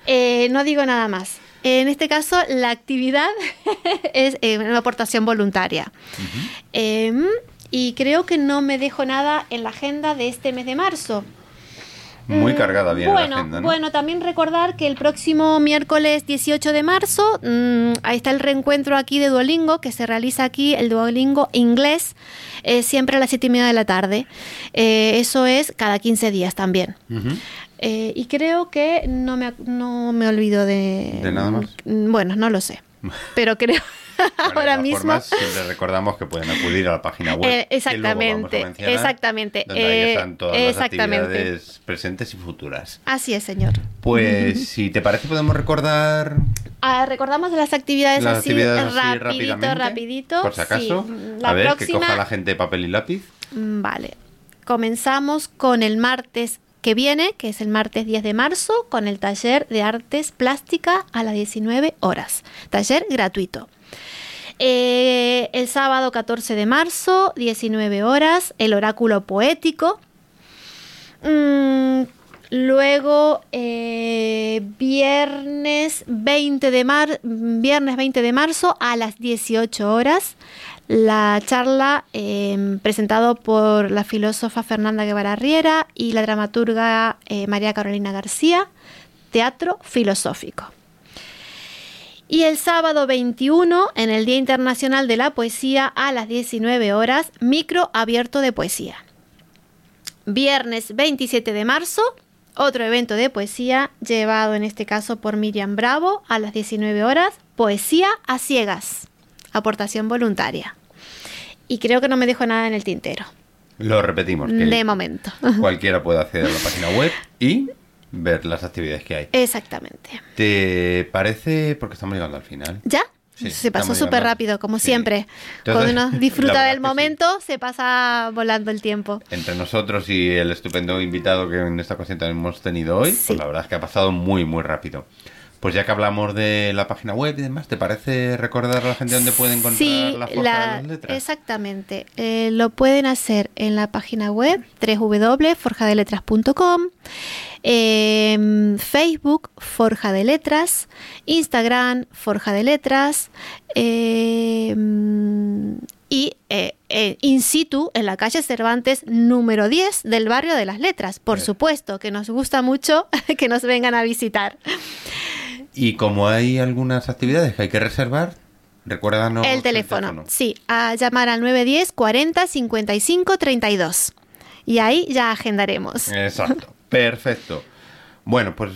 Eh, no digo nada más. En este caso, la actividad es eh, una aportación voluntaria. Eh, y creo que no me dejo nada en la agenda de este mes de marzo. Muy Mm, cargada bien bueno, la agenda, ¿no? Bueno, también recordar que el próximo miércoles 18 de marzo, mm, ahí está el reencuentro aquí de Duolingo, que se realiza aquí, el Duolingo inglés, eh, siempre a las 7 y media de la tarde. Eh, eso es cada 15 días también. Eh, y creo que no me, no me olvido de... ¿De nada más? Mm, Bueno, no lo sé. Pero creo Bueno, ahora mismo... formas, siempre recordamos que pueden acudir a la página web. Eh, a exactamente, mencionar, exactamente, Donde ahí eh, están todas exactamente. las actividades presentes y futuras. Así es, señor. Pues, si te parece, podemos recordar Ah, recordamos las actividades las así, actividades así rapidito, rapidito. Por si acaso. Sí, La a ver, que coja la gente papel y lápiz. Mm, Vale. Comenzamos con el martes que viene, que es el martes 10 de marzo, con el taller de artes plástica a las 19 horas. Taller gratuito. Eh, el sábado 14 de marzo, 19 horas, el oráculo poético. Mm, luego, eh, viernes, 20 de mar- viernes 20 de marzo a las 18 horas, la charla eh, presentado por la filósofa Fernanda Guevara Riera y la dramaturga eh, María Carolina García, Teatro Filosófico. Y el sábado 21, en el Día Internacional de la Poesía, a las 19 horas, micro abierto de poesía. Viernes 27 de marzo, otro evento de poesía, llevado en este caso por Miriam Bravo, a las 19 horas, poesía a ciegas, aportación voluntaria. Y creo que no me dejo nada en el tintero, Lo repetimos. Que de momento. cualquiera puede acceder a la página web y ver las actividades que hay. Exactamente. ¿Te parece? Porque estamos llegando al final. ¿Ya? Sí, se pasó súper rápido, como Sí. siempre. Entonces, Cuando uno disfruta del sí. momento, se pasa volando el tiempo. Entre nosotros y el estupendo invitado que en esta ocasión hemos tenido hoy, pues la verdad es que ha pasado muy, muy rápido. Pues ya que hablamos de la página web y demás, ¿te parece recordar a la gente dónde puede encontrar Sí, la forja la- de las letras? exactamente. Eh, lo pueden hacer en la página web www.forjadeletras.com, en Facebook Forja de Letras, Instagram Forja de Letras eh, y eh, eh, in situ en la calle Cervantes número 10 del barrio de las Letras. Por supuesto, que nos gusta mucho que nos vengan a visitar. Y como hay algunas actividades que hay que reservar, recuérdanos el teléfono. Sí, a llamar al 910 40 55 32. Y ahí ya agendaremos. Exacto. Perfecto. Bueno, pues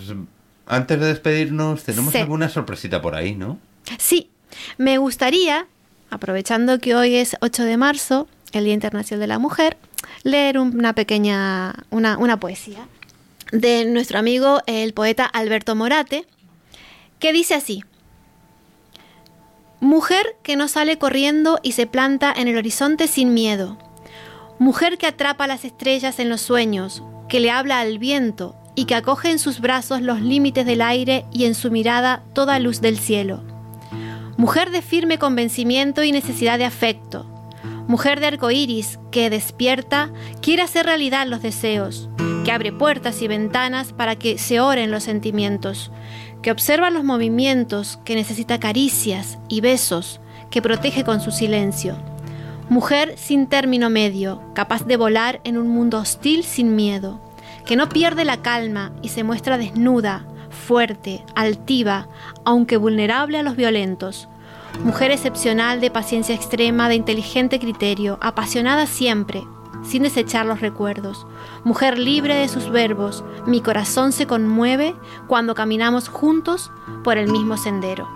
antes de despedirnos, tenemos Sí. alguna sorpresita por ahí, ¿no? Sí, me gustaría, aprovechando que hoy es 8 de marzo, el Día Internacional de la Mujer, leer un- una pequeña, una, una poesía de nuestro amigo el poeta Alberto Morate, que dice así. Mujer que no sale corriendo y se planta en el horizonte sin miedo. Mujer que atrapa las estrellas en los sueños, que le habla al viento y que acoge en sus brazos los límites del aire y en su mirada toda luz del cielo. Mujer de firme convencimiento y necesidad de afecto. Mujer de arco iris que despierta, quiere hacer realidad los deseos, que abre puertas y ventanas para que se oren los sentimientos, que observa los movimientos, que necesita caricias y besos, que protege con su silencio. Mujer sin término medio, capaz de volar en un mundo hostil sin miedo, que no pierde la calma y se muestra desnuda, fuerte, altiva, aunque vulnerable a los violentos. Mujer excepcional de paciencia extrema, de inteligente criterio, apasionada siempre, sin desechar los recuerdos. Mujer libre de sus verbos, mi corazón se conmueve cuando caminamos juntos por el mismo sendero.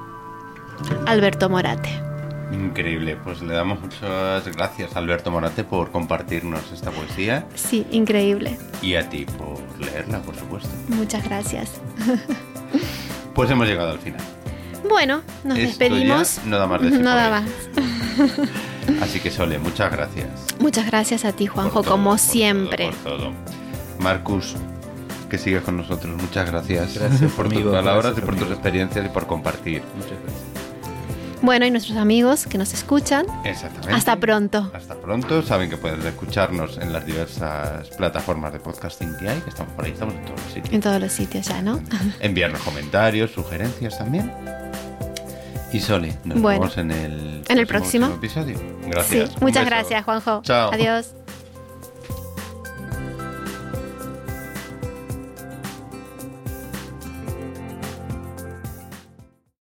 Alberto Morate. Increíble, pues le damos muchas gracias a Alberto Morate por compartirnos esta poesía Sí, increíble. y a ti por leerla, por supuesto. Muchas gracias. Pues hemos llegado al final. Bueno, nos Esto despedimos. ya no da más de No da más. Así que Sole, muchas gracias. Muchas gracias a ti, Juanjo, por todo, como por siempre. todo, por todo. Marcus, que sigues con nosotros, muchas gracias, Gracias, por amigo, tus palabras gracias, y por tus experiencias y por compartir. Muchas gracias. Bueno, y nuestros amigos que nos escuchan, Exactamente. hasta pronto. Hasta pronto. Saben que pueden escucharnos en las diversas plataformas de podcasting que hay, que estamos por ahí, estamos en todos los sitios. En todos los sitios ya, ¿no? Enviarnos comentarios, sugerencias también. Y Sole, nos Bueno. vemos en el, En el próximo. episodio. Gracias. Sí, muchas gracias, Juanjo. Chao. Adiós.